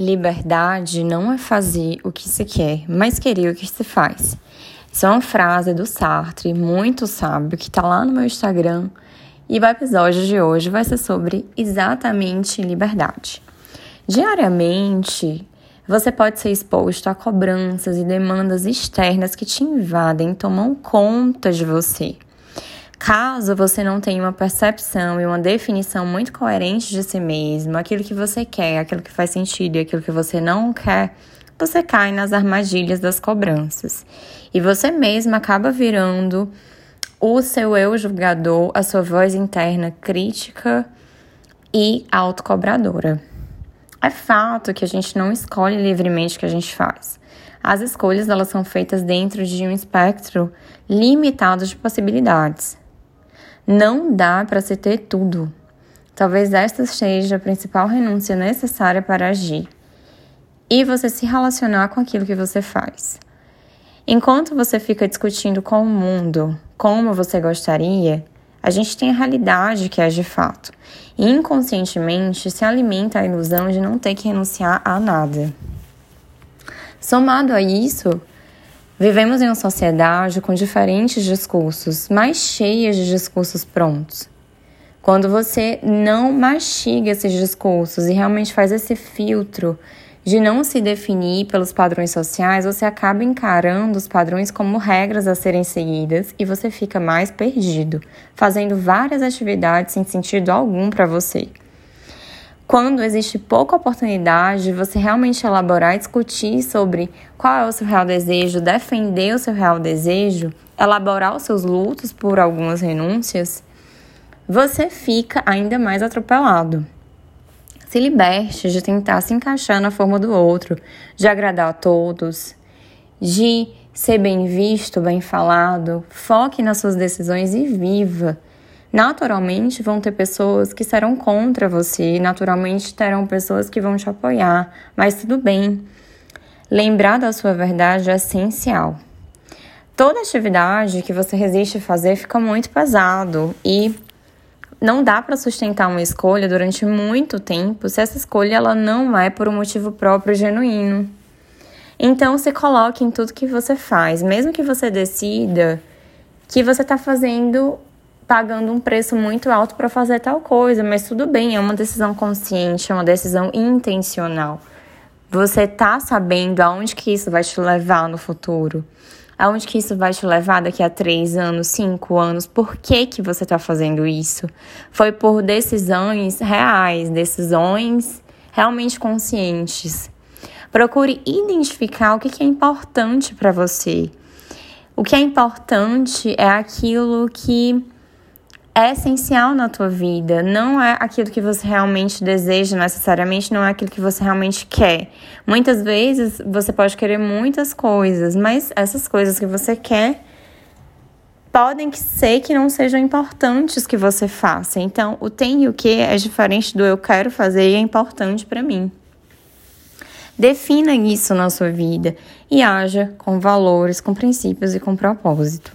Liberdade não é fazer o que se quer, mas querer o que se faz. Isso é uma frase do Sartre, muito sábio, que está lá no meu Instagram. E o episódio de hoje vai ser sobre exatamente liberdade. Diariamente, você pode ser exposto a cobranças e demandas externas que te invadem, tomam conta de você. Caso você não tenha uma percepção e uma definição muito coerente de si mesmo, aquilo que você quer, aquilo que faz sentido e aquilo que você não quer, você cai nas armadilhas das cobranças. E você mesmo acaba virando o seu eu julgador, a sua voz interna crítica e autocobradora. É fato que a gente não escolhe livremente o que a gente faz. As escolhas elas são feitas dentro de um espectro limitado de possibilidades. Não dá para se ter tudo. Talvez esta seja a principal renúncia necessária para agir e você se relacionar com aquilo que você faz. Enquanto você fica discutindo com o mundo como você gostaria, a gente tem a realidade que é de fato. E inconscientemente se alimenta a ilusão de não ter que renunciar a nada. Somado a isso, Vivemos em uma sociedade com diferentes discursos, mais cheias de discursos prontos. Quando você não mastiga esses discursos e realmente faz esse filtro de não se definir pelos padrões sociais, você acaba encarando os padrões como regras a serem seguidas e você fica mais perdido, fazendo várias atividades sem sentido algum para você quando existe pouca oportunidade de você realmente elaborar e discutir sobre qual é o seu real desejo, defender o seu real desejo, elaborar os seus lutos por algumas renúncias, você fica ainda mais atropelado. Se liberte de tentar se encaixar na forma do outro, de agradar a todos, de ser bem visto, bem falado. Foque nas suas decisões e viva Naturalmente vão ter pessoas que serão contra você, naturalmente terão pessoas que vão te apoiar, mas tudo bem. Lembrar da sua verdade é essencial. Toda atividade que você resiste a fazer fica muito pesado e não dá para sustentar uma escolha durante muito tempo se essa escolha ela não é por um motivo próprio genuíno. Então se coloque em tudo que você faz, mesmo que você decida que você está fazendo pagando um preço muito alto para fazer tal coisa, mas tudo bem, é uma decisão consciente, é uma decisão intencional. Você tá sabendo aonde que isso vai te levar no futuro? Aonde que isso vai te levar daqui a três anos, cinco anos? Por que que você está fazendo isso? Foi por decisões reais, decisões realmente conscientes. Procure identificar o que, que é importante para você. O que é importante é aquilo que é essencial na tua vida, não é aquilo que você realmente deseja necessariamente, não é aquilo que você realmente quer. Muitas vezes você pode querer muitas coisas, mas essas coisas que você quer podem ser que não sejam importantes que você faça. Então, o tem e o que é diferente do eu quero fazer e é importante para mim. Defina isso na sua vida e haja com valores, com princípios e com propósito.